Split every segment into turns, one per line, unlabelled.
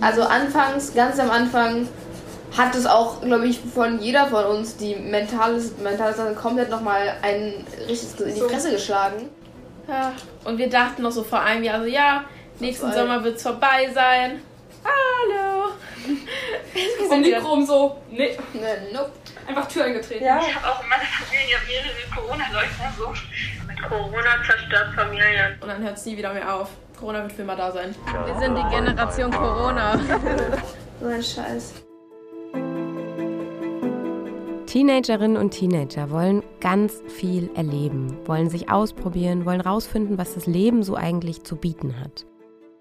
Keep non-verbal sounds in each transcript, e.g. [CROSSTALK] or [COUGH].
Also anfangs, ganz am Anfang, hat es auch, glaube ich, von jeder von uns die mentale, mentale Sache komplett nochmal ein richtiges in die Fresse geschlagen.
Ja, und wir dachten noch so vor einem Jahr so, ja, nächsten Voll. Sommer wird es vorbei sein. Hallo.
Und die Chrom so, nee.
nee nope.
Einfach Tür eingetreten.
Ja. Ich habe auch in meiner Familie mehrere Corona-Leugner so. Mit Corona zerstört Familien.
Und dann hört es nie wieder mehr auf. Corona wird für immer da sein.
Wir sind die Generation Corona. [LAUGHS]
so ein Scheiß.
Teenagerinnen und Teenager wollen ganz viel erleben, wollen sich ausprobieren, wollen rausfinden, was das Leben so eigentlich zu bieten hat.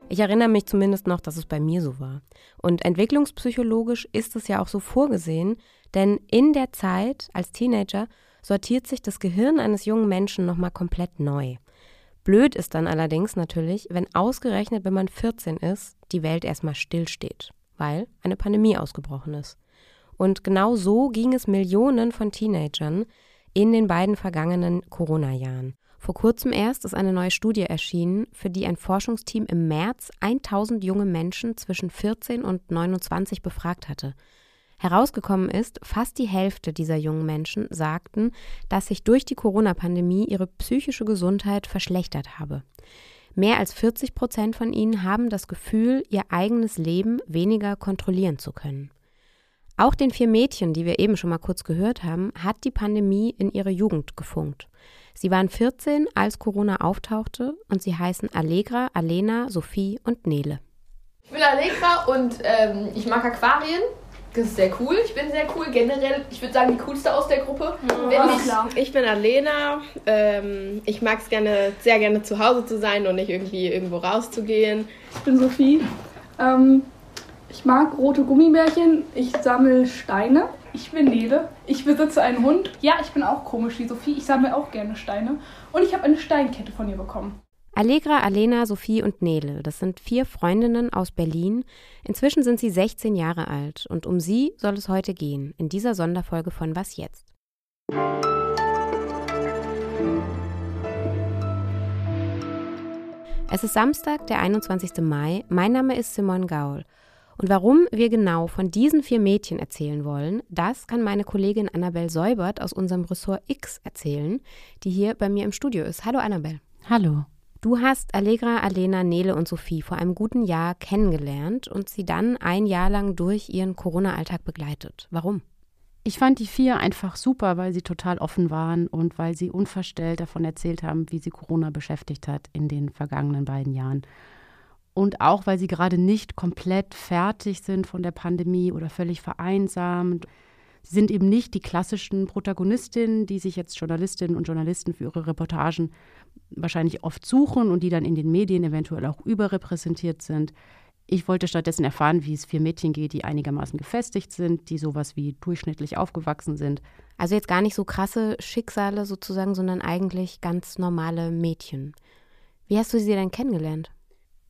Ich erinnere mich zumindest noch, dass es bei mir so war. Und entwicklungspsychologisch ist es ja auch so vorgesehen, denn in der Zeit als Teenager sortiert sich das Gehirn eines jungen Menschen nochmal komplett neu. Blöd ist dann allerdings natürlich, wenn ausgerechnet, wenn man 14 ist, die Welt erstmal stillsteht, weil eine Pandemie ausgebrochen ist. Und genau so ging es Millionen von Teenagern in den beiden vergangenen Corona-Jahren. Vor kurzem erst ist eine neue Studie erschienen, für die ein Forschungsteam im März 1000 junge Menschen zwischen 14 und 29 befragt hatte. Herausgekommen ist, fast die Hälfte dieser jungen Menschen sagten, dass sich durch die Corona-Pandemie ihre psychische Gesundheit verschlechtert habe. Mehr als 40 Prozent von ihnen haben das Gefühl, ihr eigenes Leben weniger kontrollieren zu können. Auch den vier Mädchen, die wir eben schon mal kurz gehört haben, hat die Pandemie in ihre Jugend gefunkt. Sie waren 14, als Corona auftauchte und sie heißen Allegra, Alena, Sophie und Nele.
Ich bin Allegra und ähm, ich mag Aquarien. Das ist sehr cool. Ich bin sehr cool. Generell, ich würde sagen, die coolste aus der Gruppe.
Mhm. Ich, ich bin Alena. Ähm, ich mag es gerne, sehr gerne zu Hause zu sein und nicht irgendwie irgendwo rauszugehen.
Ich bin Sophie. Ähm, ich mag rote Gummibärchen. Ich sammle Steine. Ich bin Nele. Ich besitze einen Hund. Ja, ich bin auch komisch wie Sophie. Ich sammle auch gerne Steine. Und ich habe eine Steinkette von ihr bekommen.
Allegra, Alena, Sophie und Nele, das sind vier Freundinnen aus Berlin. Inzwischen sind sie 16 Jahre alt und um sie soll es heute gehen, in dieser Sonderfolge von Was jetzt? Es ist Samstag, der 21. Mai. Mein Name ist Simon Gaul und warum wir genau von diesen vier Mädchen erzählen wollen, das kann meine Kollegin Annabel Säubert aus unserem Ressort X erzählen, die hier bei mir im Studio ist. Hallo Annabel.
Hallo.
Du hast Allegra, Alena, Nele und Sophie vor einem guten Jahr kennengelernt und sie dann ein Jahr lang durch ihren Corona-Alltag begleitet. Warum?
Ich fand die vier einfach super, weil sie total offen waren und weil sie unverstellt davon erzählt haben, wie sie Corona beschäftigt hat in den vergangenen beiden Jahren und auch, weil sie gerade nicht komplett fertig sind von der Pandemie oder völlig vereinsamt. Sie sind eben nicht die klassischen Protagonistinnen, die sich jetzt Journalistinnen und Journalisten für ihre Reportagen wahrscheinlich oft suchen und die dann in den Medien eventuell auch überrepräsentiert sind. Ich wollte stattdessen erfahren, wie es vier Mädchen geht, die einigermaßen gefestigt sind, die sowas wie durchschnittlich aufgewachsen sind.
Also jetzt gar nicht so krasse Schicksale sozusagen, sondern eigentlich ganz normale Mädchen. Wie hast du sie denn kennengelernt?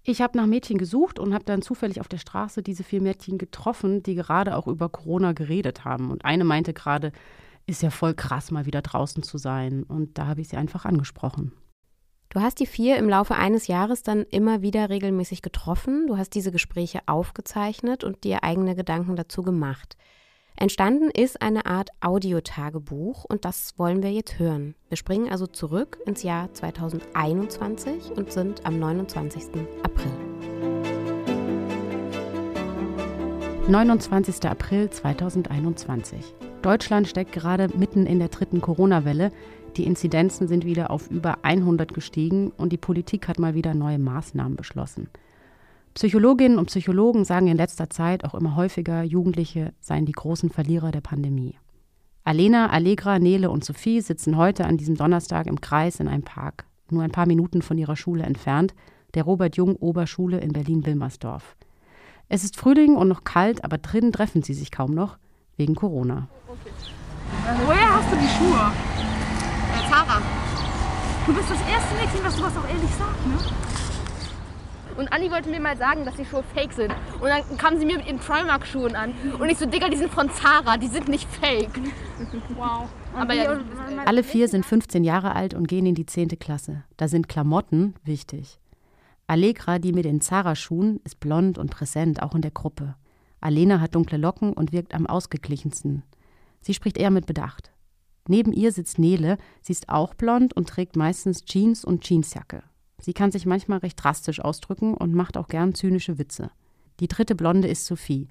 Ich habe nach Mädchen gesucht und habe dann zufällig auf der Straße diese vier Mädchen getroffen, die gerade auch über Corona geredet haben. Und eine meinte gerade, ist ja voll krass, mal wieder draußen zu sein. Und da habe ich sie einfach angesprochen.
Du hast die vier im Laufe eines Jahres dann immer wieder regelmäßig getroffen. Du hast diese Gespräche aufgezeichnet und dir eigene Gedanken dazu gemacht. Entstanden ist eine Art Audiotagebuch und das wollen wir jetzt hören. Wir springen also zurück ins Jahr 2021 und sind am 29. April.
29. April 2021. Deutschland steckt gerade mitten in der dritten Corona-Welle. Die Inzidenzen sind wieder auf über 100 gestiegen und die Politik hat mal wieder neue Maßnahmen beschlossen. Psychologinnen und Psychologen sagen in letzter Zeit auch immer häufiger, Jugendliche seien die großen Verlierer der Pandemie. Alena, Allegra, Nele und Sophie sitzen heute an diesem Donnerstag im Kreis in einem Park, nur ein paar Minuten von ihrer Schule entfernt, der Robert Jung Oberschule in Berlin-Wilmersdorf. Es ist Frühling und noch kalt, aber drinnen treffen sie sich kaum noch, wegen Corona. Okay.
Woher hast du die Schuhe?
Zara.
Du bist das erste Mädchen, was sowas auch ehrlich sagt, ne?
Und Anni wollte mir mal sagen, dass die Schuhe fake sind. Und dann kam sie mir mit ihren Primark-Schuhen an. Und ich so, Digga, die sind von Zara, die sind nicht fake.
Wow.
Aber ja, Alle vier sind 15 Jahre alt und gehen in die 10. Klasse. Da sind Klamotten wichtig. Allegra, die mit den Zara-Schuhen, ist blond und präsent, auch in der Gruppe. Alena hat dunkle Locken und wirkt am ausgeglichensten. Sie spricht eher mit Bedacht. Neben ihr sitzt Nele, sie ist auch blond und trägt meistens Jeans und Jeansjacke. Sie kann sich manchmal recht drastisch ausdrücken und macht auch gern zynische Witze. Die dritte Blonde ist Sophie.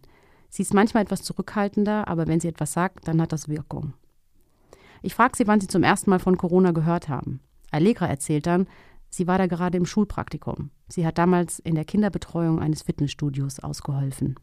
Sie ist manchmal etwas zurückhaltender, aber wenn sie etwas sagt, dann hat das Wirkung. Ich frage sie, wann sie zum ersten Mal von Corona gehört haben. Allegra erzählt dann, sie war da gerade im Schulpraktikum. Sie hat damals in der Kinderbetreuung eines Fitnessstudios ausgeholfen.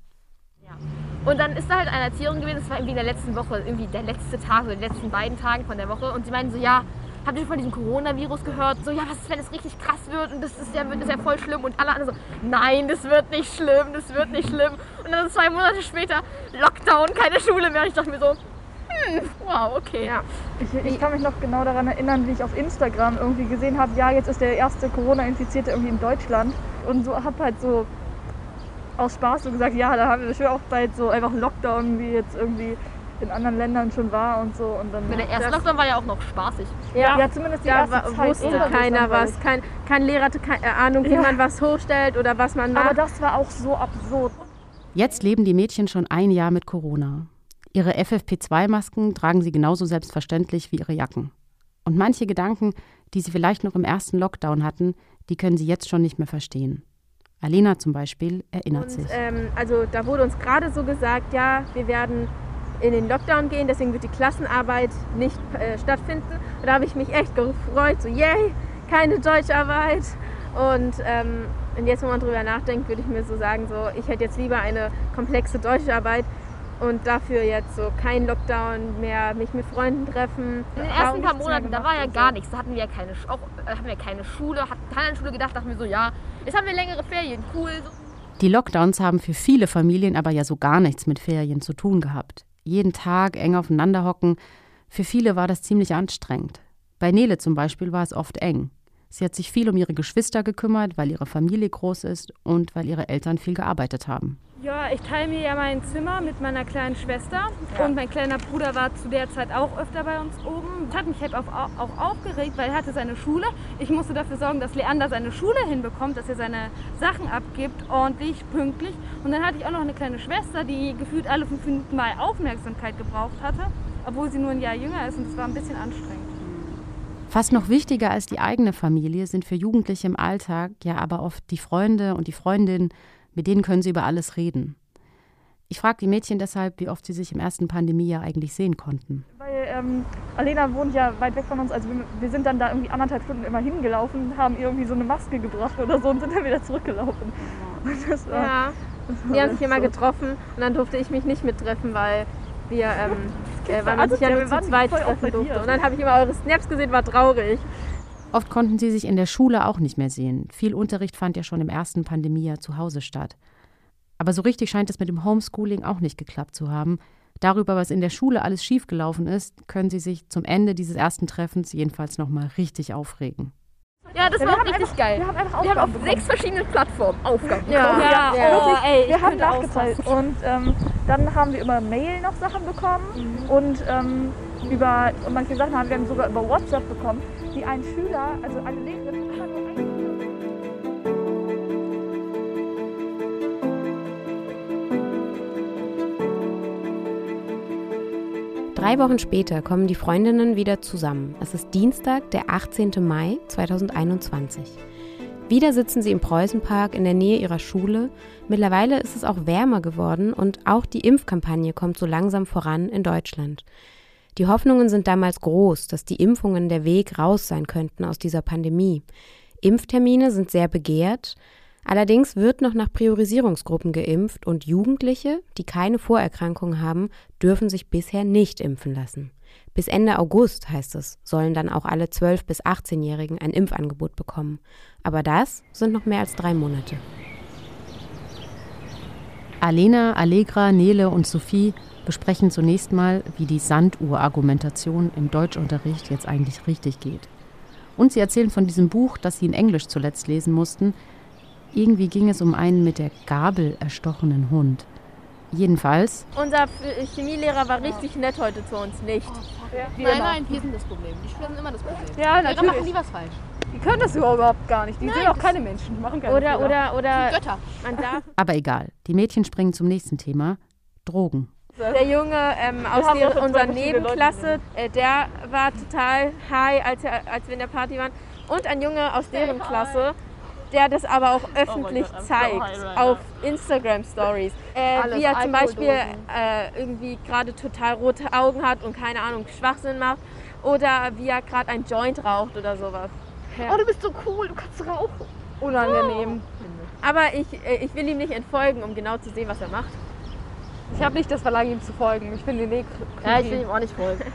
Und dann ist da halt eine Erzieherin gewesen, das war irgendwie in der letzten Woche, irgendwie der letzte Tag oder die letzten beiden Tagen von der Woche. Und sie meinen so, ja, habt ihr von diesem Coronavirus gehört? So, ja, was ist, wenn es richtig krass wird und das ist ja, wird, ist ja voll schlimm. Und alle anderen so, nein, das wird nicht schlimm, das wird nicht schlimm. Und dann zwei Monate später, Lockdown, keine Schule mehr. Ich dachte mir so, hm, wow, okay.
Ja. Ich, ich kann mich noch genau daran erinnern, wie ich auf Instagram irgendwie gesehen habe, ja, jetzt ist der erste Corona-Infizierte irgendwie in Deutschland. Und so habe halt so aus Spaß so gesagt, ja, da haben wir schon auch bald so einfach einen Lockdown, wie jetzt irgendwie in anderen Ländern schon war und so. Und dann
der erste Lockdown war ja auch noch spaßig.
Ja, ja zumindest die
da
erste
wa-
Zeit
wusste keiner was. Kein, kein Lehrer hatte keine Ahnung, wie
Ja.
man was hochstellt oder was man macht.
Aber das war auch so absurd.
Jetzt leben die Mädchen schon ein Jahr mit Corona. Ihre FFP2-Masken tragen sie genauso selbstverständlich wie ihre Jacken. Und manche Gedanken, die sie vielleicht noch im ersten Lockdown hatten, die können sie jetzt schon nicht mehr verstehen. Alena zum Beispiel erinnert
Und
sich.
ähm, also da wurde uns gerade so gesagt, ja, wir werden in den Lockdown gehen, deswegen wird die Klassenarbeit nicht äh, stattfinden. Und da habe ich mich echt gefreut, so yay, keine Deutscharbeit. Und, ähm, und jetzt, wo man drüber nachdenkt, würde ich mir so sagen, so ich hätte jetzt lieber eine komplexe Deutscharbeit und dafür jetzt so kein Lockdown mehr, mich mit Freunden treffen.
In den ersten paar Monaten, da war ja gar
so.
nichts. Da hatten wir ja keine, auch, äh, hatten wir keine Schule, hatten keine an Schule gedacht, dachten wir so, ja, jetzt haben wir längere Ferien, cool.
Die Lockdowns haben für viele Familien aber ja so gar nichts mit Ferien zu tun gehabt. Jeden Tag eng aufeinander hocken. Für viele war das ziemlich anstrengend. Bei Nele zum Beispiel war es oft eng. Sie hat sich viel um ihre Geschwister gekümmert, weil ihre Familie groß ist und weil ihre Eltern viel gearbeitet haben.
Ja, ich teile mir ja mein Zimmer mit meiner kleinen Schwester und mein kleiner Bruder war zu der Zeit auch öfter bei uns oben. Das hat mich halt auch, auch aufgeregt, weil er hatte seine Schule. Ich musste dafür sorgen, dass Leander seine Schule hinbekommt, dass er seine Sachen abgibt, ordentlich, pünktlich. Und dann hatte ich auch noch eine kleine Schwester, die gefühlt alle fünf Minuten mal Aufmerksamkeit gebraucht hatte, obwohl sie nur ein Jahr jünger ist und das war ein bisschen anstrengend.
Fast noch wichtiger als die eigene Familie sind für Jugendliche im Alltag ja aber oft die Freunde und die Freundinnen, mit denen können sie über alles reden. Ich frage die Mädchen deshalb, wie oft sie sich im ersten Pandemiejahr eigentlich sehen konnten.
Weil ähm, Alena wohnt ja weit weg von uns, also wir, wir sind dann da irgendwie anderthalb Stunden immer hingelaufen, haben ihr irgendwie so eine Maske gebracht oder so und sind dann wieder zurückgelaufen. Und das war,
Ja,
das war
die haben sich immer
so.
getroffen und dann durfte ich mich nicht mittreffen, weil wir, ähm, äh, weil man
Also,
sich ja nur
wir
zu zweit treffen durfte. Und dann habe ich immer eure Snaps gesehen, war traurig.
Oft konnten sie sich in der Schule auch nicht mehr sehen. Viel Unterricht fand ja schon im ersten Pandemiejahr zu Hause statt. Aber so richtig scheint es mit dem Homeschooling auch nicht geklappt zu haben. Darüber, was in der Schule alles schiefgelaufen ist, können sie sich zum Ende dieses ersten Treffens jedenfalls nochmal richtig aufregen.
Ja, das
Ja,
war
wir
auch
haben
richtig
einfach-
geil.
Wir haben einfach
Wir haben auf
bekommen.
sechs verschiedenen Plattformen Aufgaben
Ja.
bekommen.
Ja,
Wirklich,
oh, ey,
wir haben nachgezahlt und ähm, dann haben wir über Mail noch Sachen bekommen und ähm, über manche Sachen haben wir dann sogar über WhatsApp bekommen, die ein Schüler, also eine Lehrerin,
Drei Wochen später kommen die Freundinnen wieder zusammen. Es ist Dienstag, der 18. Mai 2021. Wieder sitzen sie im Preußenpark in der Nähe ihrer Schule. Mittlerweile ist es auch wärmer geworden und auch die Impfkampagne kommt so langsam voran in Deutschland. Die Hoffnungen sind damals groß, dass die Impfungen der Weg raus sein könnten aus dieser Pandemie. Impftermine sind sehr begehrt. Allerdings wird noch nach Priorisierungsgruppen geimpft und Jugendliche, die keine Vorerkrankungen haben, dürfen sich bisher nicht impfen lassen. Bis Ende August, heißt es, sollen dann auch alle 12- bis 18-Jährigen ein Impfangebot bekommen. Aber das sind noch mehr als drei Monate.
Alena, Allegra, Nele und Sophie besprechen zunächst mal, wie die Sanduhr-Argumentation im Deutschunterricht jetzt eigentlich richtig geht. Und sie erzählen von diesem Buch, das sie in Englisch zuletzt lesen mussten. Irgendwie ging es um einen mit der Gabel erstochenen Hund. Jedenfalls,
Unser Chemielehrer war richtig nett heute zu uns, nicht?
Nein, nein, wir sind das Problem. Die Schüler sind immer das Problem.
Ja,
Lehrer machen
natürlich.
nie was falsch.
können das überhaupt gar nicht. Die
Nein,
sehen auch keine Menschen, die machen keine
Oder,
Fehler.
oder, oder.
Götter.
Man darf.
Aber egal, die Mädchen springen zum nächsten Thema. Drogen.
Der Junge ähm, aus der, unserer Nebenklasse, äh, der war total high, als, er, als wir in der Party waren. Und ein Junge aus deren Klasse, der das aber auch öffentlich
Gott, I'm so
zeigt
right
auf Instagram Stories. Äh, wie er zum Beispiel äh, irgendwie gerade total rote Augen hat und keine Ahnung, Schwachsinn macht. Oder wie er gerade ein Joint raucht oder sowas.
Oh, du bist so cool, du kannst rauchen.
unangenehm.
Aber ich, äh, ich will ihm nicht entfolgen, um genau zu sehen, was er macht.
Ich habe nicht das Verlangen, ihm zu folgen. Ich finde ihn eh creepy.
Ja, ich will ihm auch nicht folgen. [LAUGHS]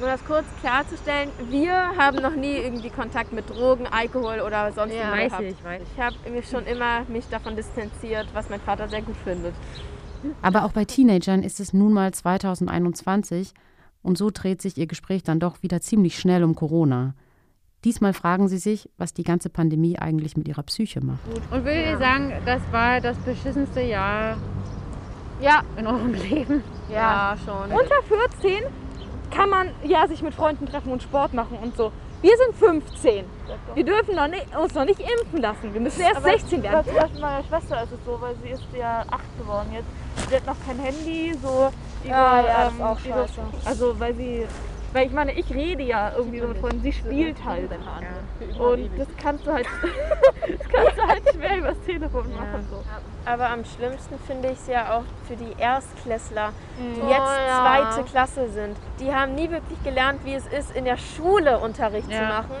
Um das kurz klarzustellen, wir haben noch nie irgendwie Kontakt mit Drogen, Alkohol oder sonst
Ja,
was
weiß
gehabt.
ich, weiß
Ich habe mich schon immer mich davon distanziert, was mein Vater sehr gut findet.
Aber auch bei Teenagern ist es nun mal 2021 und so dreht sich ihr Gespräch dann doch wieder ziemlich schnell um Corona. Diesmal fragen sie sich, was die ganze Pandemie eigentlich mit ihrer Psyche macht.
Und würdet ihr sagen, das war das beschissenste Jahr
Ja,
in eurem [LAUGHS] Leben?
Ja, schon.
Unter 14 kann man ja sich mit Freunden treffen und Sport machen und so. Wir sind 15. Wir dürfen noch nicht, uns noch nicht impfen lassen. Wir müssen erst 16 werden.
Bei meiner Schwester ist es so, weil sie ist ja acht geworden jetzt. Sie hat noch kein Handy, so über,
Ja, ja,
ähm,
auch
über-. Also weil sie, weil ich meine, ich rede ja irgendwie so mit Freunden, sie spielt halt. Und das kannst du halt, [LAUGHS] das kannst du halt schwer übers Telefon machen. So.
Aber am schlimmsten finde ich es ja auch für die Erstklässler, die
Oh,
jetzt
ja.
zweite Klasse sind. Die haben nie wirklich gelernt, wie es ist, in der Schule Unterricht zu
Ja.
machen.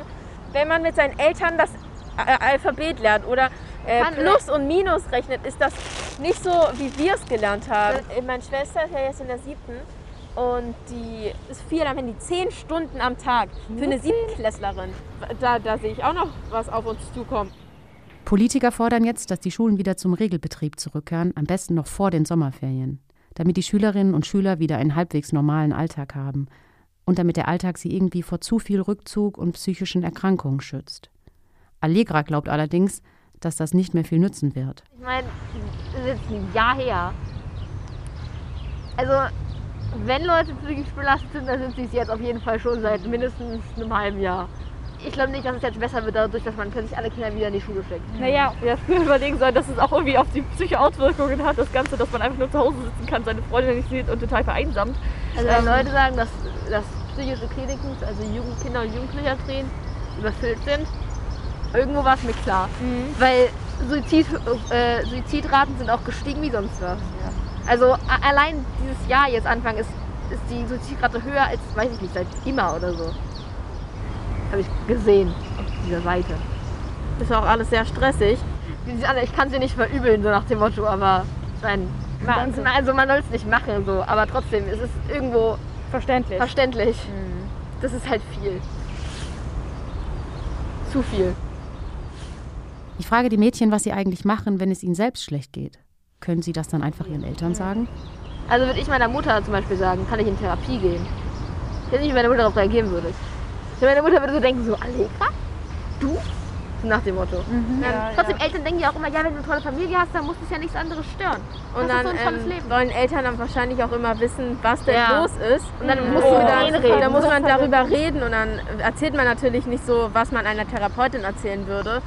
Wenn man mit seinen Eltern das äh, Alphabet lernt oder äh, Plus und Minus rechnet, ist das nicht so, wie wir es gelernt haben. Äh, Meine Schwester ist ja jetzt in der siebten und die ist viel am Handy, zehn Stunden am Tag für eine Siebtklässlerin. Da, da sehe ich auch noch was auf uns zukommen.
Politiker fordern jetzt, dass die Schulen wieder zum Regelbetrieb zurückkehren, am besten noch vor den Sommerferien, damit die Schülerinnen und Schüler wieder einen halbwegs normalen Alltag haben und damit der Alltag sie irgendwie vor zu viel Rückzug und psychischen Erkrankungen schützt. Allegra glaubt allerdings, dass das nicht mehr viel nützen wird.
ich meine, das ist jetzt ein Jahr her. Also, wenn Leute psychisch belastet sind, dann sind sie es jetzt auf jeden Fall schon seit mindestens einem halben Jahr. Ich glaube nicht, dass es jetzt besser wird dadurch, dass man plötzlich alle Kinder wieder in die Schule schickt.
Naja, wir früher [LAUGHS] überlegen sollen, dass es auch irgendwie auf die Psyche Auswirkungen hat, das Ganze, dass man einfach nur zu Hause sitzen kann, seine Freunde nicht sieht und total vereinsamt.
Also wenn
Ähm,
Leute sagen, dass, dass psychische Kliniken, also Jugend, Kinder- und Jugendpsychiatrien überfüllt sind, irgendwo war es mir klar. Weil Suizid, äh, Suizidraten sind auch gestiegen wie sonst was. Also allein dieses Jahr jetzt Anfang ist, ist die Suizidrate höher als, weiß ich nicht, seit immer oder so. Habe ich gesehen auf dieser Seite.
Ist auch alles sehr stressig.
Ich kann sie nicht verübeln, so nach dem Motto, aber ich meine, man, also man soll es nicht machen, so, aber trotzdem, es ist irgendwo
Verständlich.
verständlich. Das ist halt viel. Zu viel.
Ich frage die Mädchen, was sie eigentlich machen, wenn es ihnen selbst schlecht geht. Können sie das dann einfach ihren Eltern sagen?
Also würde ich meiner Mutter zum Beispiel sagen, kann ich in Therapie gehen. Ich weiß nicht, wie meine Mutter darauf reagieren würde. Ich meine, meine Mutter würde so denken, so, Allegra? Du? So nach dem Motto. Ja, trotzdem, Eltern denken ja auch immer, ja, wenn du eine tolle Familie hast, dann muss dich ja nichts anderes stören.
Und
Das ist
dann
so ein tolles
ähm,
Leben.
wollen Eltern dann wahrscheinlich auch immer wissen, was denn
Ja.
los ist.
Und dann
Mhm.
du mit
dann,
reden.
dann muss man darüber reden und dann erzählt man natürlich nicht so, was man einer Therapeutin erzählen würde.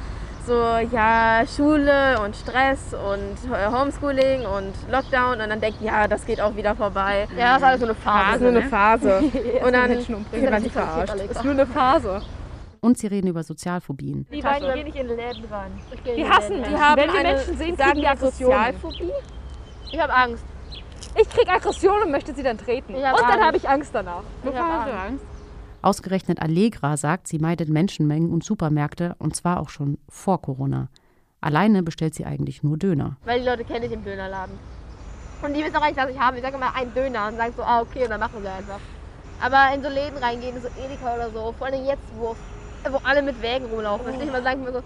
So, ja, Schule und Stress und äh, Homeschooling und Lockdown und dann denkt, ja, das geht auch wieder vorbei.
Ja, das ist alles so eine
Das
Phase.
ist nur eine
ne?
Phase. [LAUGHS] und dann
Menschen umbringen,
man
verarscht.
verarscht.
Ist nur eine Phase.
Und sie reden über Sozialphobien.
Die beiden gehen nicht in Läden rein.
Die
in
hassen
Läden.
die.
haben
Wenn wir
eine-
Menschen sehen,
sagen
kriegen die
die. Sozialphobie?
Ich habe Angst.
Ich krieg Aggression und möchte sie dann treten. Und dann habe ich Angst danach.
Wovor hast du
Angst.
Ausgerechnet Allegra sagt, sie meidet Menschenmengen und Supermärkte und zwar auch schon vor Corona. Alleine bestellt sie eigentlich nur Döner.
Weil die Leute kennen ich im Dönerladen. Und die wissen auch nicht, was ich habe. Ich sage immer einen Döner und sagen so, ah, okay, und dann machen sie einfach. Aber in so Läden reingehen, so Edeka oder so, vor allem jetzt, wo, wo alle mit Wägen rumlaufen, dass ich immer sagen mir so,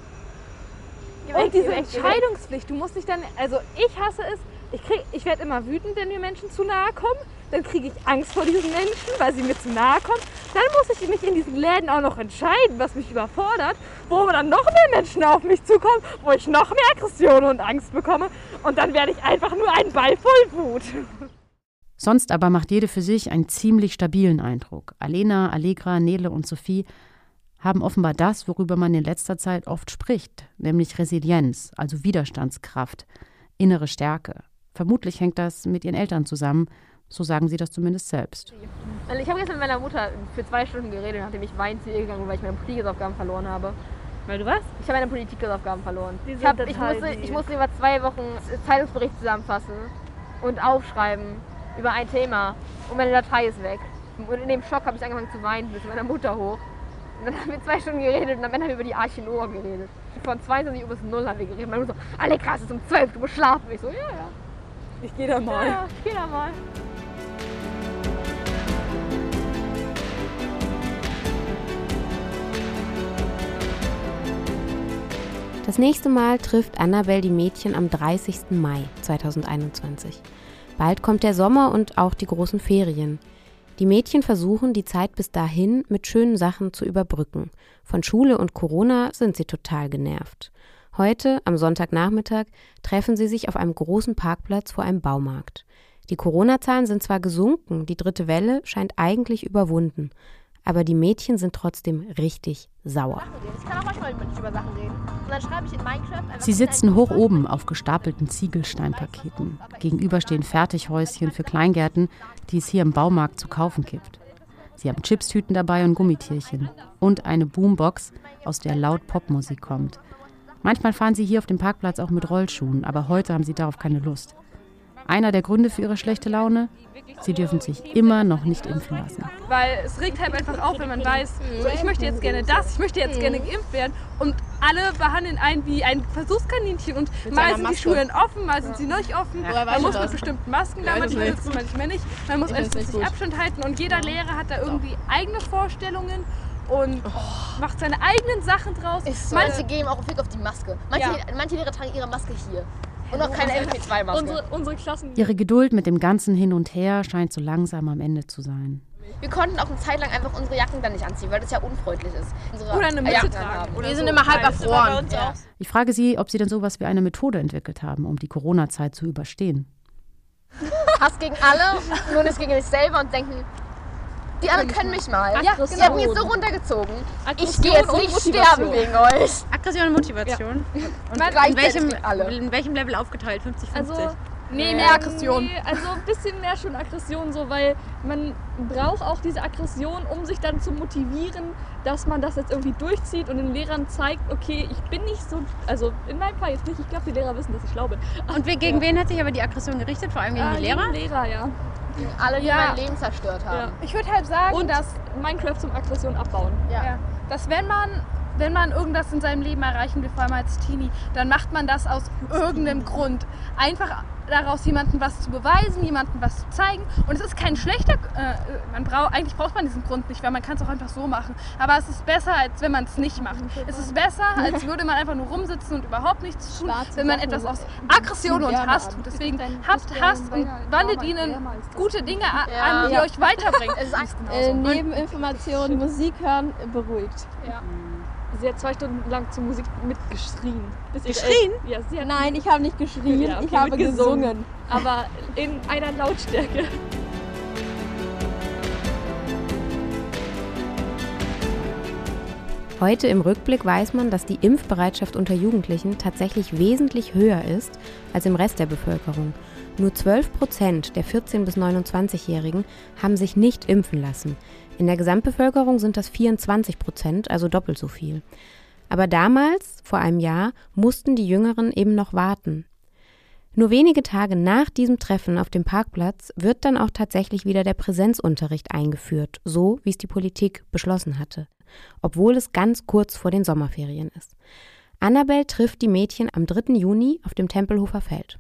geh weg,
Und diese. Entscheidungspflicht, du musst dich dann, also ich hasse es, ich, krieg, ich werde immer wütend, wenn mir Menschen zu nahe kommen. Dann kriege ich Angst vor diesen Menschen, weil sie mir zu nahe kommen. Dann muss ich mich in diesen Läden auch noch entscheiden, was mich überfordert, wo dann noch mehr Menschen auf mich zukommen, wo ich noch mehr Aggression und Angst bekomme. Und dann werde ich einfach nur ein Ball voll Wut.
Sonst aber macht jede für sich einen ziemlich stabilen Eindruck. Alena, Allegra, Nele und Sophie. haben offenbar das, worüber man in letzter Zeit oft spricht, nämlich Resilienz, also Widerstandskraft, innere Stärke. Vermutlich hängt das mit ihren Eltern zusammen, so sagen sie das zumindest selbst.
Also ich habe gestern mit meiner Mutter für zwei Stunden geredet, nachdem ich weinend zu ihr gegangen bin, weil ich meine Politikaufgaben verloren habe.
Weil du was?
Ich habe meine Politikaufgaben verloren. Ich, hab, ich, musste, ich musste über zwei Wochen Zeitungsbericht zusammenfassen und aufschreiben über ein Thema. Und meine Datei ist weg. Und in dem Schock habe ich angefangen zu weinen, bis meiner Mutter hoch. Und dann haben wir zwei Stunden geredet und am Ende haben wir über die Arche Noah geredet. Von 22 Uhr bis 0 haben wir geredet. Meine Mutter so, alle krass, es ist um 12, du musst schlafen. Ich so, ja, ja.
Ich gehe da mal.
Ja, ja, ich geh da mal.
Das nächste Mal trifft Annabelle die Mädchen am 30. Mai 2021. Bald kommt der Sommer und auch die großen Ferien. Die Mädchen versuchen, die Zeit bis dahin mit schönen Sachen zu überbrücken. Von Schule und Corona sind sie total genervt. Heute, am Sonntagnachmittag, treffen sie sich auf einem großen Parkplatz vor einem Baumarkt. Die Corona-Zahlen sind zwar gesunken, die dritte Welle scheint eigentlich überwunden. Aber die Mädchen sind trotzdem richtig sauer.
Ich kann auch manchmal mit nicht über Sachen reden. Und dann schreibe ich in Minecraft einfach
Sie sitzen hoch oben auf gestapelten Ziegelsteinpaketen. Gegenüber stehen Fertighäuschen für Kleingärten, die es hier im Baumarkt zu kaufen gibt. Sie haben Chipstüten dabei und Gummitierchen. Und eine Boombox, aus der laut Popmusik kommt. Manchmal fahren sie hier auf dem Parkplatz auch mit Rollschuhen, aber heute haben sie darauf keine Lust. Einer der Gründe für ihre schlechte Laune? Sie dürfen sich immer noch nicht impfen lassen.
Weil es regt halt einfach auf, wenn man weiß, so, ich möchte jetzt gerne das, ich möchte jetzt gerne geimpft werden. Und alle behandeln einen wie ein Versuchskaninchen. Und mal sind die. Schulen offen, mal sind sie nicht offen. Man muss mit bestimmten Masken da, manchmal
ist
sitzen, manchmal nicht. Man muss
Ich find's nicht
1,50
gut.
Abstand halten. Und jeder Lehrer hat da irgendwie eigene Vorstellungen und macht seine eigenen Sachen draus.
Ist so.
Manche-
geben auch Fick auf die Maske. Manche,
Ja.
manche Lehrer tragen ihre Maske hier. Und auch keine FP2-Maske.
Unsere, unsere Klassen.
Ihre Geduld mit dem ganzen Hin und Her scheint so langsam am Ende zu sein.
Wir konnten auch eine Zeit lang einfach unsere Jacken dann nicht anziehen, weil das ja unfreundlich ist. Unsere
Oder eine Mütze tragen.
Wir
so.
sind immer halb erfroren. Ja.
Ich frage Sie, ob Sie denn sowas wie eine Methode entwickelt haben, um die Corona-Zeit zu überstehen. [LAUGHS]
Hass gegen alle, nur nicht gegen dich selber und denken, die anderen können mich mal. Ja. Ihr habt mich jetzt so runtergezogen. Ich
Aggression
gehe jetzt nicht sterben wegen euch.
Aggression und Motivation. Und in welchem,
alle.
in welchem Level aufgeteilt? 50, 50?
Also,
Nee, mehr Aggression.
Nee, also ein bisschen mehr schon Aggression, so, weil man braucht auch diese Aggression, um sich dann zu motivieren, dass man das jetzt irgendwie durchzieht und den Lehrern zeigt, okay, ich bin nicht so, also in meinem Fall jetzt nicht, ich glaube, die Lehrer wissen, dass ich schlau bin.
Und gegen wen hat sich aber die Aggression gerichtet? Vor allem gegen
Ah,
die Lehrer?
gegen Lehrer, ja.
Alle, die
Ja.
mein Leben zerstört haben.
ja.
Ich würde halt sagen,
Und
dass
Minecraft zum Aggression abbauen.
Ja.
Ja, dass wenn man, wenn man irgendwas in seinem Leben erreichen will, vor allem als Teenie, dann macht man das aus irgendeinem Grund. Einfach daraus jemandem was zu beweisen, jemandem was zu zeigen. Und es ist kein schlechter, äh, man braucht, eigentlich braucht man diesen Grund nicht, weil man kann es auch einfach so machen. Aber es ist besser, als wenn man es nicht macht. Es ist besser, als würde man einfach nur rumsitzen und überhaupt nichts tun, wenn man etwas aus Aggression und Hass tut. Deswegen habt Hass und wandelt ihn in gute Dinge
Ja.
an, die
Ja.
euch weiterbringen. [LAUGHS]
Es ist eigentlich
Äh,
genauso.
neben Informationen [LAUGHS] Musik hören beruhigt.
Sie hat zwei Stunden lang zur Musik mitgeschrien.
Geschrien?
El- Ja, sie hat
Nein, ich habe nicht geschrien,
Ja, okay,
ich habe gesungen.
aber in einer Lautstärke.
Heute im Rückblick weiß man, dass die Impfbereitschaft unter Jugendlichen tatsächlich wesentlich höher ist als im Rest der Bevölkerung. Nur 12 Prozent der 14- bis 29-Jährigen haben sich nicht impfen lassen. In der Gesamtbevölkerung sind das 24 Prozent, also doppelt so viel. Aber damals, vor einem Jahr, mussten die Jüngeren eben noch warten. Nur wenige Tage nach diesem Treffen auf dem Parkplatz wird dann auch tatsächlich wieder der Präsenzunterricht eingeführt, so wie es die Politik beschlossen hatte, obwohl es ganz kurz vor den Sommerferien ist. Annabelle trifft die Mädchen am 3. Juni auf dem Tempelhofer Feld.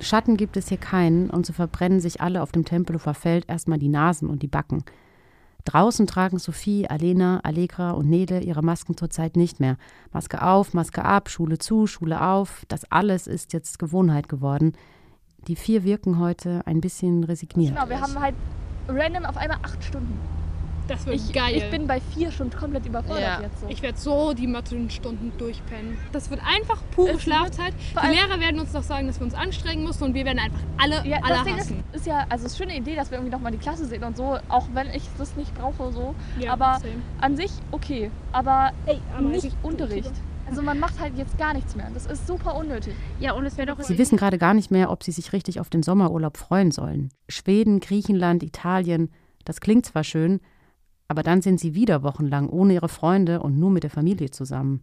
Schatten gibt es hier keinen und so verbrennen sich alle auf dem Tempelhofer Feld erstmal die Nasen und die Backen. Draußen tragen Sophie, Alena, Allegra und Nele ihre Masken zurzeit nicht mehr. Maske auf, Maske ab, Schule zu, Schule auf. Das alles ist jetzt Gewohnheit geworden. Die vier wirken heute ein bisschen resigniert.
Genau, wir haben halt random auf einmal acht Stunden.
Das wird
ich,
geil.
Ich bin bei vier schon komplett überfordert
Ja.
jetzt so.
Ich werde so die Mathe-Stunden durchpennen. Das wird einfach pure
Es
Schlafzeit. Die Lehrer werden uns noch sagen, dass wir uns anstrengen müssen und wir werden einfach alle,
Ja,
alle
das Ding ist,
hassen.
ist ja, also es ist eine schöne Idee, dass wir irgendwie nochmal die Klasse sehen und so, auch wenn ich das nicht brauche so.
Ja,
aber
same.
an sich okay, aber
aber
nicht
ich-
Unterricht. Also man macht halt jetzt gar nichts mehr. Das ist super unnötig.
Ja, und es wäre doch
Sie wissen gerade gar nicht mehr, ob sie sich richtig auf den Sommerurlaub freuen sollen. Schweden, Griechenland, Italien, das klingt zwar schön, aber dann sind sie wieder wochenlang ohne ihre Freunde und nur mit der Familie zusammen.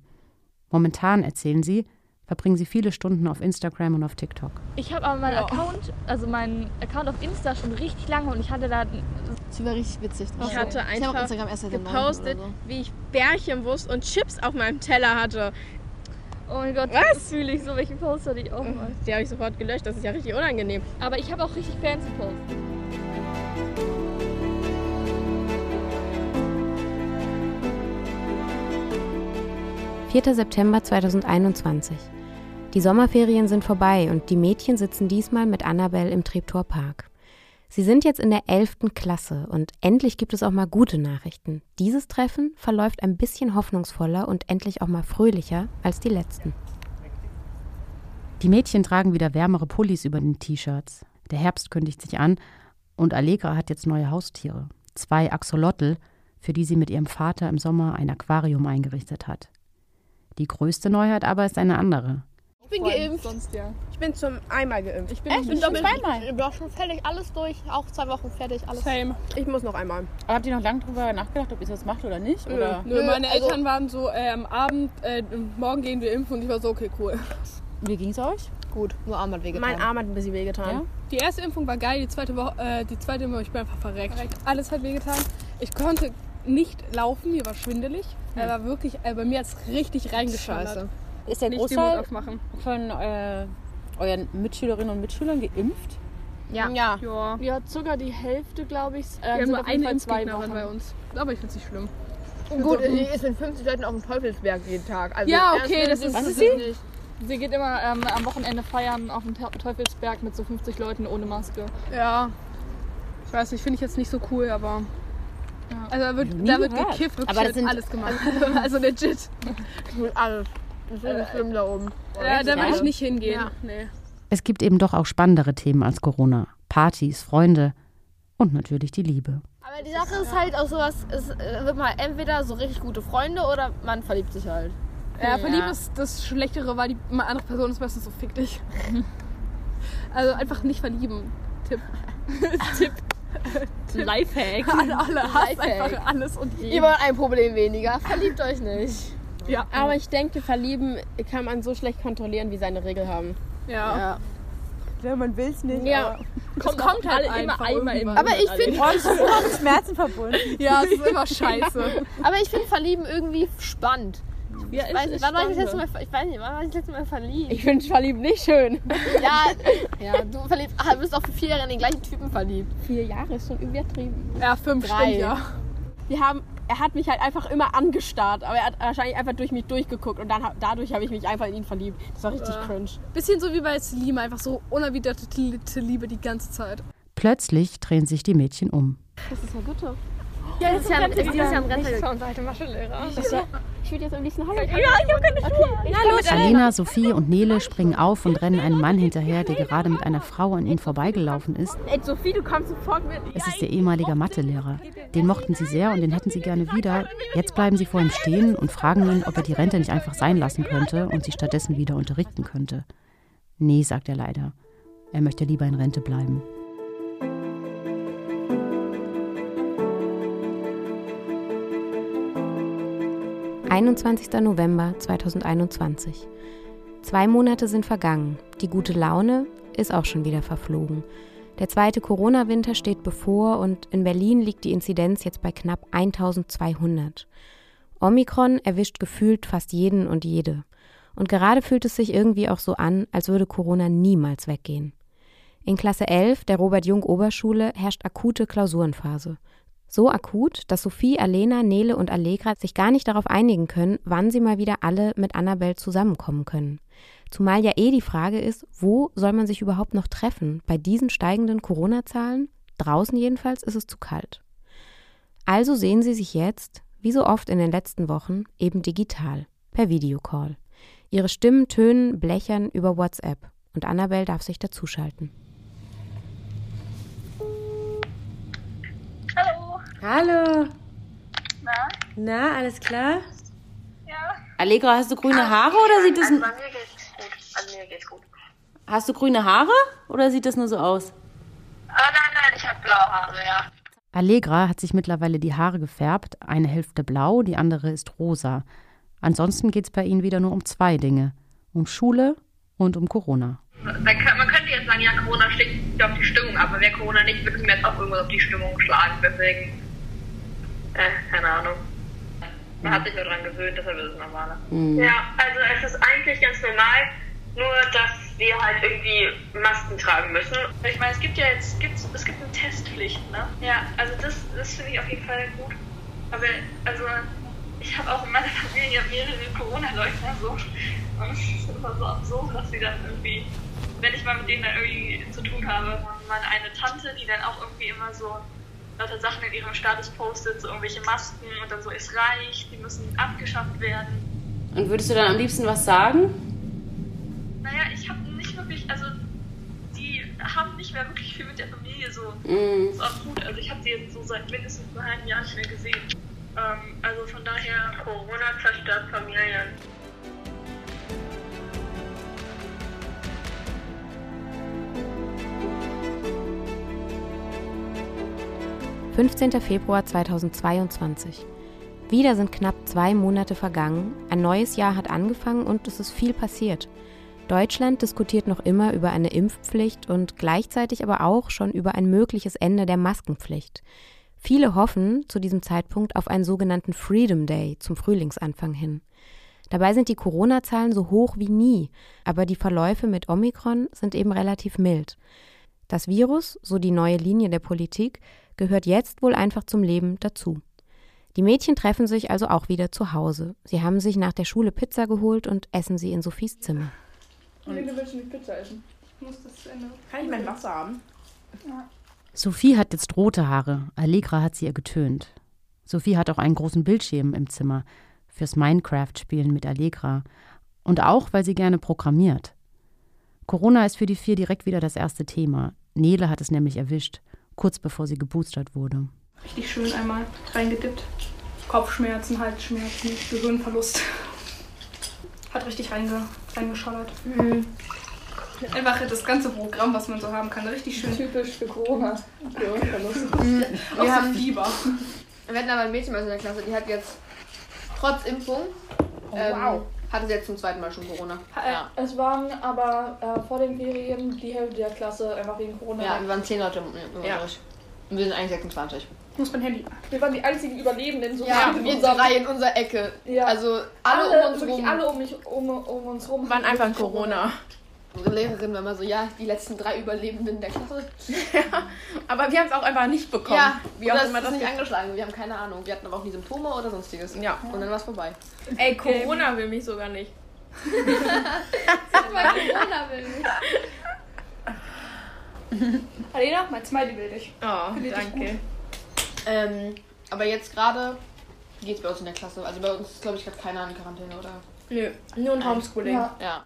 Momentan, erzählen sie, verbringen sie viele Stunden auf Instagram und auf TikTok.
Ich habe aber meinen Account, also meinen Account auf Insta schon richtig lange und ich hatte da
Das war richtig witzig.
Ich hatte
Ich
einfach
Instagram erst
gepostet,
Neunten
wie ich Bärchenwurst und Chips auf meinem Teller hatte.
Oh mein Gott,
Was?
das fühle ich so, welche Post hatte ich auch mal.
Die habe ich sofort gelöscht, das ist ja richtig unangenehm.
Aber ich habe auch richtig fancy Posts.
4. September 2021. Die Sommerferien sind vorbei und die Mädchen sitzen diesmal mit Annabelle im Treptower Park. Sie sind jetzt in der 11. Klasse und endlich gibt es auch mal gute Nachrichten. Dieses Treffen verläuft ein bisschen hoffnungsvoller und endlich auch mal fröhlicher als die letzten.
Die Mädchen tragen wieder wärmere Pullis über den T-Shirts. Der Herbst kündigt sich an und Allegra hat jetzt neue Haustiere. Zwei Axolotl, für die sie mit ihrem Vater im Sommer ein Aquarium eingerichtet hat. Die größte Neuheit aber ist eine andere.
Ich bin geimpft.
Sonst ja.
Ich bin zum einmal geimpft. Ich bin
Echt?
ich bin
Schon
doppelt
zweimal?
Ich bin auch schon fertig, alles durch. Auch zwei Wochen fertig, alles. Same. Ich muss noch einmal.
Aber habt ihr noch lange drüber nachgedacht, ob ihr das macht oder nicht?
Nö,
Oder?
nö, meine
also-
Eltern waren so, äh, am Abend, äh, morgen gehen wir impfen und ich war so, okay, cool.
Wie ging's euch?
Gut, nur Arm hat wehgetan. Mein Arm hat ein bisschen wehgetan.
Ja?
Die erste Impfung war geil, die zweite Woche, äh, die zweite Woche, ich bin einfach verreckt. Alles hat wehgetan. Ich konnte nicht laufen, mir war schwindelig. Er war wirklich, äh, bei mir hat es richtig reingeschallert.
Scheiße.
Ist der
Nicht
Großteil von äh, euren Mitschülerinnen und Mitschülern geimpft?
Ja.
Ja.
Ja.
Ja, sogar die Hälfte, glaube ich.
Wir
Äh,
haben
sind
nur eine Impfgegnerin
Wochen.
bei uns. Aber ich finde es nicht schlimm.
Gut, sie ist mit 50 Leuten auf dem Teufelsberg jeden Tag. Also
Ja, okay, das
Sie
ist- Was ist
nicht.
Sie geht immer ähm, am Wochenende feiern auf dem Te- Teufelsberg mit so 50 Leuten ohne Maske.
Ja. Ich weiß nicht, finde ich jetzt nicht so cool, aber. Also da wird, da wird gekifft, wirklich
Aber das
jetzt
sind-
alles gemacht. [LAUGHS] also legit.
Alles. Das ist schlimm da oben.
Ja, da will
Ja?
ich nicht hingehen.
Ja.
Nee.
Es gibt eben doch auch spannendere Themen als Corona. Partys, Freunde und natürlich die Liebe.
Aber die Sache ist halt auch sowas, es äh, wird mal entweder so richtig gute Freunde oder man verliebt sich halt.
Ja, verliebt ist das Schlechtere, weil die andere Person ist meistens so fick dich. [LAUGHS] Also einfach nicht verlieben. Tipp. [LAUGHS] Tipp. [LAUGHS]
Lifehack.
Alle, alle hasst
Lifehack.
einfach alles und jeden.
Immer ein Problem weniger. Verliebt euch nicht.
Ja.
Aber ich denke, verlieben kann man so schlecht kontrollieren, wie seine Regel haben.
Ja.
Ja, man will's nicht.
Ja.
Kommt, kommt halt
immer einmal
irgendwann.
Aber ich finde,
mit Schmerzen verbunden.
Ja, es ist immer scheiße. [LAUGHS]
aber ich finde Verlieben irgendwie spannend.
Ja,
Ich weiß nicht, wann war ich das letzte Mal, ich weiß nicht, wann war ich das letzte Mal verliebt?
Ich finde Verliebt nicht schön. [LAUGHS]
ja, ja, du verliebst, ah, du bist auch für vier Jahre in den gleichen Typen verliebt.
Vier Jahre ist schon übertrieben.
Ja, fünf
Drei.
stimmt, ja.
Wir haben, er hat mich halt einfach immer angestarrt, aber er hat wahrscheinlich einfach durch mich durchgeguckt und dann, dadurch habe ich mich einfach in ihn verliebt. Das war richtig
Ja.
cringe.
Bisschen so wie bei Selima, einfach so unerwiderte Liebe die ganze Zeit.
Plötzlich drehen sich die Mädchen um.
Das ist ja Güte.
Ja, das ist ja, ist dieses Jahr ein.
Ich würde jetzt am liebsten Hallo.
Ja, ich hab keine Schuhe. Ja, los.
Alena, Sophie und Nele springen auf und rennen einem Mann hinterher, der gerade mit einer Frau an ihnen vorbeigelaufen ist.
Ey, Sophie, du kommst sofort mit.
Es ist ihr ehemaliger Mathelehrer. Den mochten sie sehr und den hätten sie gerne wieder. Jetzt bleiben sie vor ihm stehen und fragen ihn, ob er die Rente nicht einfach sein lassen könnte und sie stattdessen wieder unterrichten könnte. Nee, sagt er leider. Er möchte lieber in Rente bleiben.
– 21. November 2021. Zwei Monate sind vergangen. Die gute Laune ist auch schon wieder verflogen. Der zweite Corona-Winter steht bevor und in Berlin liegt die Inzidenz jetzt bei knapp 1200. Omikron erwischt gefühlt fast jeden und jede. Und gerade fühlt es sich irgendwie auch so an, als würde Corona niemals weggehen. In Klasse 11 der Robert-Jung-Oberschule herrscht akute Klausurenphase. So akut, dass Sophie, Alena, Nele und Allegra sich gar nicht darauf einigen können, wann sie mal wieder alle mit Annabelle zusammenkommen können. Zumal ja eh die Frage ist, wo soll man sich überhaupt noch treffen? Bei diesen steigenden Corona-Zahlen? Draußen jedenfalls ist es zu kalt. Also sehen sie sich jetzt, wie so oft in den letzten Wochen, eben digital, per Videocall. Ihre Stimmen tönen, blechern über WhatsApp und Annabelle darf sich dazuschalten.
Hallo. Na?
Na, alles klar?
Ja.
Allegra, hast du grüne Haare oder sieht das...
Also bei mir geht's gut. Also mir geht's gut.
Hast du grüne Haare oder sieht das nur so aus?
Ah, nein, nein, ich habe blaue Haare, ja.
Allegra hat sich mittlerweile die Haare gefärbt, eine Hälfte blau, die andere ist rosa. Ansonsten geht es bei ihnen wieder nur um zwei Dinge: um Schule und um Corona.
Man könnte, man könnte jetzt sagen, ja, Corona schlägt auf die Stimmung, aber wäre Corona nicht, würde es mir jetzt auch irgendwas auf die Stimmung schlagen. Deswegen, äh, keine Ahnung. Man hat sich nur dran gewöhnt, deshalb ist es normaler.
Mhm.
Ja, also es ist eigentlich ganz normal, nur dass wir halt irgendwie Masken tragen müssen. Ich meine, es gibt ja jetzt, gibt's, es gibt eine Testpflicht, ne? Ja, also das, das finde ich auf jeden Fall gut. Aber, also, ich habe auch in meiner Familie mehrere Corona-Leugner so. Und es ist immer so absurd, dass sie dann irgendwie, wenn ich mal mit denen dann irgendwie zu tun habe, meine eine Tante, die dann auch irgendwie immer so lauter Sachen in ihrem Status postet, so irgendwelche Masken und dann so, es reicht, die müssen abgeschafft werden.
Und würdest du dann am liebsten was sagen?
Naja, ich habe nicht wirklich, also die haben nicht mehr wirklich viel mit der Familie so.
Mhm.
Ist auch gut. Also ich habe sie jetzt so seit mindestens einem halben Jahr nicht mehr gesehen. Ähm, also von daher, Corona zerstört Familien.
15. Februar 2022. Wieder sind knapp zwei Monate vergangen, ein neues Jahr hat angefangen und es ist viel passiert. Deutschland diskutiert noch immer über eine Impfpflicht und gleichzeitig aber auch schon über ein mögliches Ende der Maskenpflicht. Viele hoffen zu diesem Zeitpunkt auf einen sogenannten Freedom Day zum Frühlingsanfang hin. Dabei sind die Corona-Zahlen so hoch wie nie, aber die Verläufe mit Omikron sind eben relativ mild. Das Virus, so die neue Linie der Politik, gehört jetzt wohl einfach zum Leben dazu. Die Mädchen treffen sich also auch wieder zu Hause. Sie haben sich nach der Schule Pizza geholt und essen sie in Sophies Zimmer.
Und du willst nicht Pizza essen. Ich muss das Ende.
Kann ich mein Wasser haben?
Ja.
Sophie hat jetzt rote Haare, Allegra hat sie ihr getönt. Sophie hat auch einen großen Bildschirm im Zimmer fürs Minecraft-Spielen mit Allegra. Und auch, weil sie gerne programmiert. Corona ist für die vier direkt wieder das erste Thema. Nele hat es nämlich erwischt, kurz bevor sie geboostert wurde.
Richtig schön einmal reingedippt. Kopfschmerzen, Halsschmerzen, Gehirnverlust. Hat richtig reinge reingeschallert.
Mhm.
Einfach das ganze Programm, was man so haben kann. Richtig schön.
Typisch für Corona.
Gehirnverlust.
Mhm. [LAUGHS] Wir
so
haben
Fieber.
Wir hatten aber ein Mädchen in der Klasse, die hat jetzt trotz Impfung
Oh,
ähm,
wow.
Hatte sie jetzt zum zweiten Mal schon Corona.
Äh, Es waren aber äh, vor den Ferien die Hälfte der Klasse einfach wegen Corona.
Ja, wir waren zehn Leute im, im
Ja.
Unterricht. Und wir sind eigentlich 26.
Ich muss mein Handy. Wir waren die einzigen Überlebenden. So
Ja,
in
wir
unserem-
drei in unserer Ecke.
Ja.
Also alle,
alle,
um uns rum.
alle um, mich, um, um uns rum
Waren einfach
wirklich
Corona.
Unsere Lehrerin war immer so, ja, die letzten drei Überlebenden der Klasse. [LAUGHS]
Aber wir haben es auch einfach nicht bekommen.
Ja,
auch
es
immer
ist
das
nicht angeschlagen. Wir haben keine Ahnung. Wir hatten aber auch nie Symptome oder sonstiges.
Ja.
Und dann war es vorbei.
Ey, Corona will mich sogar nicht.
Sag mal, Corona will nicht. [LAUGHS]
Alena, mein Smiley will dich.
Oh,
Finde ich
danke.
Ähm, aber jetzt gerade geht's bei uns in der Klasse. Also bei uns ist, glaube ich, gerade keiner in Quarantäne, oder?
Nö, nur ein Homeschooling.
Ja.
Ja.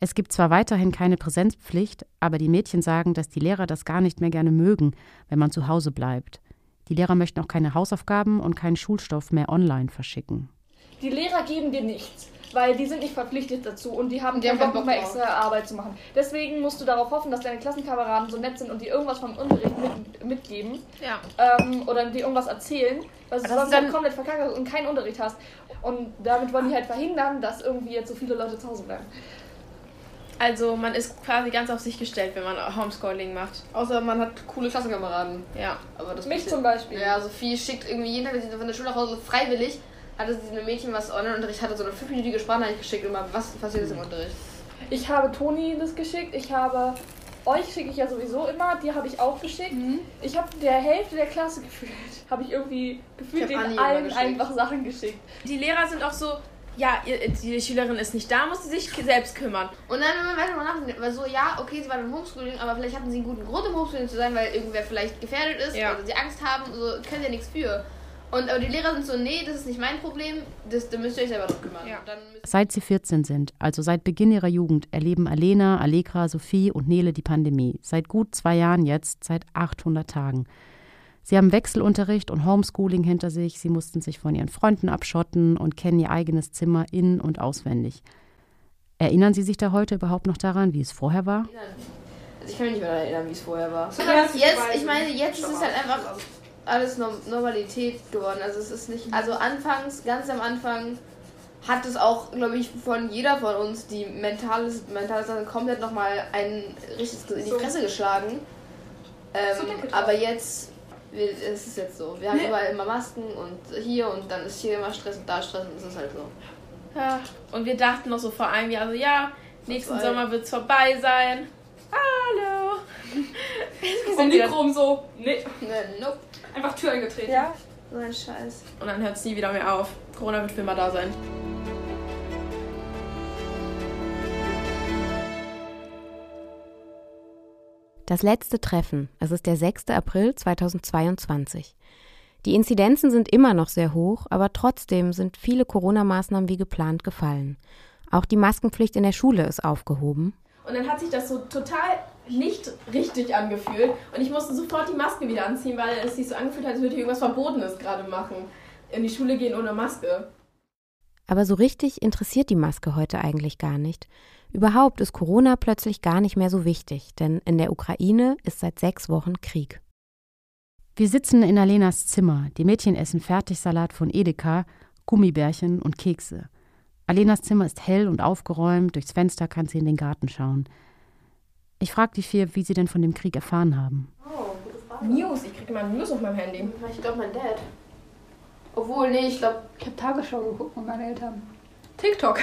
Es gibt zwar weiterhin keine Präsenzpflicht, aber die Mädchen sagen, dass die Lehrer das gar nicht mehr gerne mögen, wenn man zu Hause bleibt. Die Lehrer möchten auch keine Hausaufgaben und keinen Schulstoff mehr online verschicken.
Die Lehrer geben dir nichts, weil die sind nicht verpflichtet dazu und die haben
Die haben
keinen
keinen
Bock mehr
Bock
extra Arbeit zu machen. Deswegen musst du darauf hoffen, dass deine Klassenkameraden so nett sind und dir irgendwas vom Unterricht mit, mitgeben
Ja.
ähm, oder dir irgendwas erzählen, weil du sonst
dann-
komplett verkackt hast und keinen Unterricht hast. Und damit wollen die halt verhindern, dass irgendwie jetzt so viele Leute zu Hause bleiben.
Also man ist quasi ganz auf sich gestellt, wenn man Homeschooling macht.
Außer man hat coole Klassenkameraden.
Ja.
Aber das
Mich zum Beispiel.
Ja, Sophie schickt irgendwie jeden Tag, wenn sie von der Schule nach Hause freiwillig, hatte sie einem Mädchen, was Online-Unterricht hatte, so eine fünfminütige Sprachnachricht geschickt, immer, was passiert ist im Unterricht.
Ich habe Toni das geschickt, ich habe euch schicke ich ja sowieso immer, die habe ich auch geschickt.
Mhm.
Ich habe der Hälfte der Klasse [LAUGHS] gefühlt, habe ich irgendwie gefühlt
Ich
den allen einfach Sachen geschickt.
Die Lehrer sind auch so, ja, die Schülerin ist nicht da, muss sie sich selbst kümmern.
Und dann, wenn man weiter nachdenkt, weil so, ja, okay, sie waren im Homeschooling, aber vielleicht hatten sie einen guten Grund, im Homeschooling zu sein, weil irgendwer vielleicht gefährdet ist
Ja.
oder sie Angst haben, so, können sie ja nichts für. Und aber die Lehrer sind so, nee, das ist nicht mein Problem, das, da müsst ihr euch selber drum kümmern. Dann
Seit sie 14 sind, also seit Beginn ihrer Jugend, erleben Alena, Allegra, Sophie und Nele die Pandemie. Seit gut zwei Jahren jetzt, seit 800 Tagen. Sie haben Wechselunterricht und Homeschooling hinter sich. Sie mussten sich von ihren Freunden abschotten und kennen ihr eigenes Zimmer in- und auswendig. Erinnern Sie sich da heute überhaupt noch daran, wie es vorher war?
Also ich kann mich nicht mehr daran erinnern, wie es vorher war.
So
jetzt,
jetzt
ich meine, jetzt ist es halt einfach alles Norm Normalität geworden. Also es ist nicht. Also anfangs, ganz am Anfang hat es auch, glaube ich, von jeder von uns die mentale, mentale Sache komplett nochmal ein richtiges in die. Fresse geschlagen. Ähm, aber jetzt, es ist jetzt so. Wir haben
Nee.
überall immer Masken und hier und dann ist hier immer Stress und da Stress und es ist halt so.
Ja, und wir dachten noch so vor einem Jahr so, ja, nächsten
Vorbei.
Sommer wird es vorbei sein. Hallo.
Und Mikro um so, nee.
Ne, nope.
Einfach Tür eingetreten.
Ja.
So ein Scheiß.
Und dann hört es nie wieder mehr auf. Corona wird für immer da sein.
Das letzte Treffen. Es ist der 6. April 2022. Die Inzidenzen sind immer noch sehr hoch, aber trotzdem sind viele Corona-Maßnahmen wie geplant gefallen. Auch die Maskenpflicht in der Schule ist aufgehoben.
Und dann hat sich das so total nicht richtig angefühlt. Und ich musste sofort die Maske wieder anziehen, weil es sich so angefühlt hat, als würde ich irgendwas Verbotenes gerade machen. In die Schule gehen ohne Maske.
Aber so richtig interessiert die Maske heute eigentlich gar nicht. Überhaupt ist Corona plötzlich gar nicht mehr so wichtig, denn in der Ukraine ist seit sechs Wochen Krieg.
Wir sitzen in Alenas Zimmer. Die Mädchen essen Fertigsalat von Edeka, Gummibärchen und Kekse. Alenas Zimmer ist hell und aufgeräumt, durchs Fenster kann sie in den Garten schauen. Ich frage die vier, wie sie denn von dem Krieg erfahren haben.
Oh, gute Frage.
News, ich kriege immer News auf meinem Handy.
Ich glaube, mein Dad. Obwohl, nee, ich glaube,
Ich habe Tagesschau geguckt mit meinen Eltern.
TikTok.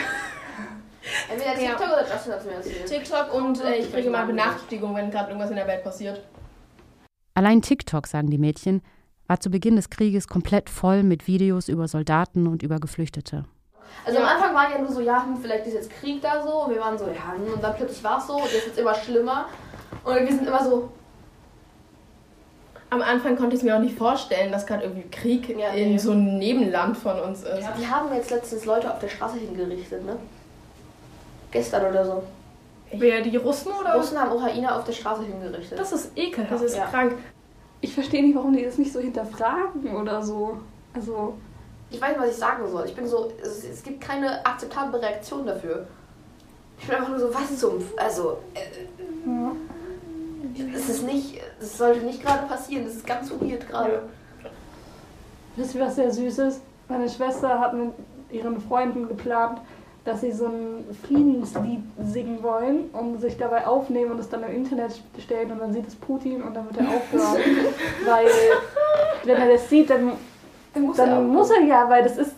Entweder TikTok oder Justin hat es mir erzählt.
TikTok und äh, ich kriege immer Benachrichtigungen, wenn gerade irgendwas in der Welt passiert.
Allein TikTok, sagen die Mädchen, war zu Beginn des Krieges komplett voll mit Videos über Soldaten und über Geflüchtete.
Also am Anfang war ja nur so, ja, hm, vielleicht ist jetzt Krieg da so. Und wir waren so, ja, hm, und dann plötzlich war es so. Und jetzt wird es immer schlimmer. Und wir sind immer so,
Am Anfang konnte ich es mir auch nicht vorstellen, dass gerade irgendwie Krieg
Ja,
in
nee.
so einem Nebenland von uns ist.
ja, die haben jetzt letztens Leute auf der Straße hingerichtet, ne? Gestern oder so.
Wer, die Russen oder?
Russen haben Ukrainer auf der Straße hingerichtet.
Das ist ekelhaft. Das ist
Ja.
krank.
Ich verstehe nicht, warum die das nicht so hinterfragen oder so. Also,
Ich weiß nicht, was ich sagen soll. Ich bin so, es, es gibt keine akzeptable Reaktion dafür. Ich bin einfach nur so, was zum, also, äh,
ja.
es ist nicht, es sollte nicht gerade passieren. Es ist ganz weird gerade.
Wisst ihr, was sehr süß ist? Meine Schwester hat mit ihren Freunden geplant, dass sie so ein Friedenslied singen wollen und sich dabei aufnehmen und es dann im Internet stellen und dann sieht es Putin und dann wird er aufhören. [LAUGHS] weil, wenn er das sieht, dann,
Dann muss
dann
er
muss er ja, weil das ist,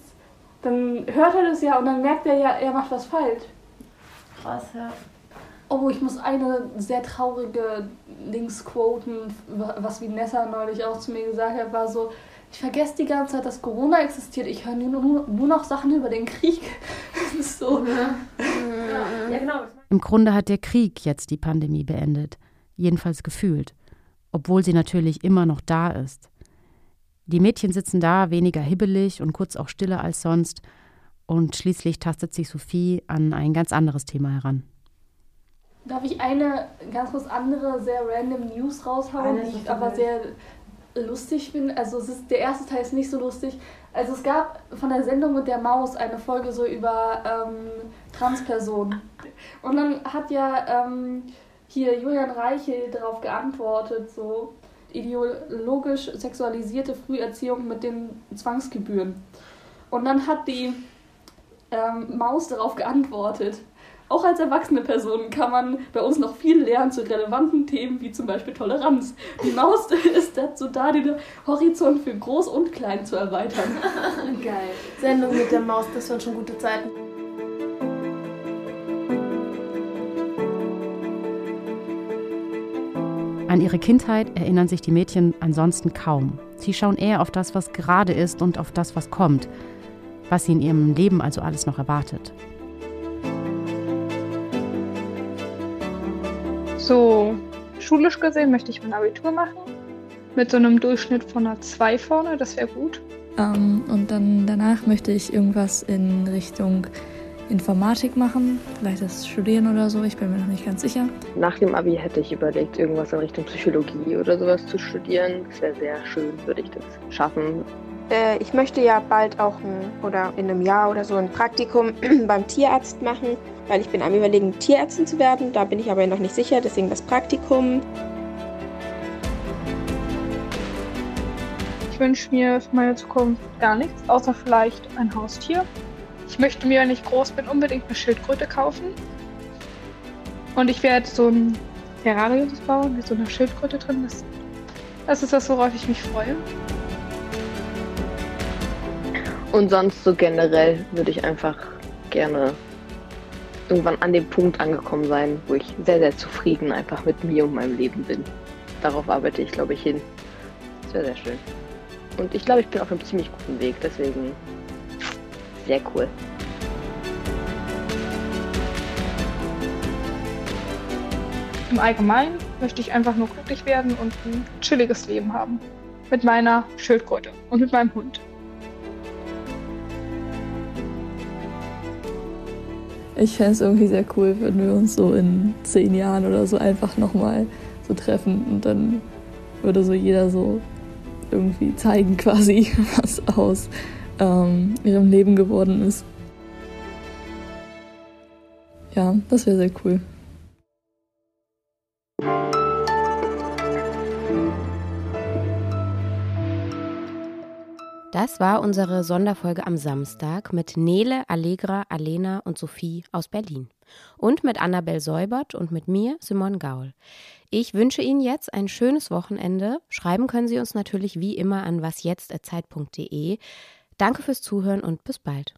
dann hört er das ja und dann merkt er ja, er macht was falsch.
Krass, ja.
Oh, ich muss eine sehr traurige Links quoten, was Vanessa neulich auch zu mir gesagt hat, war so, ich vergesse die ganze Zeit, dass Corona existiert. Ich höre nur, nur, nur noch Sachen über den Krieg. [LAUGHS] Das ist so.
Ja, genau.
Im Grunde hat der Krieg jetzt die Pandemie beendet, jedenfalls gefühlt, obwohl sie natürlich immer noch da ist. Die Mädchen sitzen da, weniger hibbelig und kurz auch stiller als sonst, und schließlich tastet sich Sophie an ein ganz anderes Thema heran.
Darf ich eine ganz kurz andere, sehr random News raushauen,
Eine
die ich aber sehr lustig finde? Also es ist, der erste Teil ist nicht so lustig. Also es gab von der Sendung mit der Maus eine Folge so über ähm, Transpersonen. Und dann hat ja ähm, hier Julian Reichel darauf geantwortet, so ideologisch sexualisierte Früherziehung mit den Zwangsgebühren. Und dann hat die ähm, Maus darauf geantwortet. Auch als erwachsene Person kann man bei uns noch viel lernen zu relevanten Themen wie zum Beispiel Toleranz. Die Maus [LAUGHS] ist dazu da, den Horizont für Groß und Klein zu erweitern. [LAUGHS]
Geil.
Sendung mit der Maus, das waren schon gute Zeiten.
An ihre Kindheit erinnern sich die Mädchen ansonsten kaum. Sie schauen eher auf das, was gerade ist und auf das, was kommt, was sie in ihrem Leben also alles noch erwartet.
So, schulisch gesehen möchte ich mein Abitur machen. Mit so einem Durchschnitt von einer 2 vorne, das wäre gut.
Ähm, und dann danach möchte ich irgendwas in Richtung Informatik machen, vielleicht das Studieren oder so, ich bin mir noch nicht ganz sicher.
Nach dem Abi hätte ich überlegt, irgendwas in Richtung Psychologie oder sowas zu studieren. Das wäre sehr schön, würde ich das schaffen.
Äh, ich möchte ja bald auch ein, oder in einem Jahr oder so ein Praktikum [CLEARS THROAT] beim Tierarzt machen, weil ich bin am überlegen, Tierärztin zu werden. Da bin ich aber noch nicht sicher, deswegen das Praktikum.
Ich wünsche mir für meine Zukunft gar nichts, außer vielleicht ein Haustier. Ich möchte mir, wenn ich groß bin, unbedingt eine Schildkröte kaufen. Und ich werde so ein Terrarium bauen, mit so einer Schildkröte drin. Das, das ist das, worauf ich mich freue.
Und sonst so generell würde ich einfach gerne irgendwann an dem Punkt angekommen sein, wo ich sehr, sehr zufrieden einfach mit mir und meinem Leben bin. Darauf arbeite ich, glaube ich, hin. Das wäre sehr schön. Und ich glaube, ich bin auf einem ziemlich guten Weg, deswegen sehr cool.
Im Allgemeinen möchte ich einfach nur glücklich werden und ein chilliges Leben haben. Mit meiner Schildkröte und mit meinem Hund.
Ich fände es irgendwie sehr cool, wenn wir uns so in zehn Jahren oder so einfach nochmal so treffen und dann würde so jeder so irgendwie zeigen [LAUGHS] quasi, was aus ähm, ihrem Leben geworden ist. Ja, das wäre sehr cool.
Das war unsere Sonderfolge am Samstag mit Nele, Allegra, Alena und Sophie aus Berlin. Und mit Annabel Säubert und mit mir, Simon Gaul. Ich wünsche Ihnen jetzt ein schönes Wochenende. Schreiben können Sie uns natürlich wie immer an wasjetzt.zeit.de. Danke fürs Zuhören und bis bald.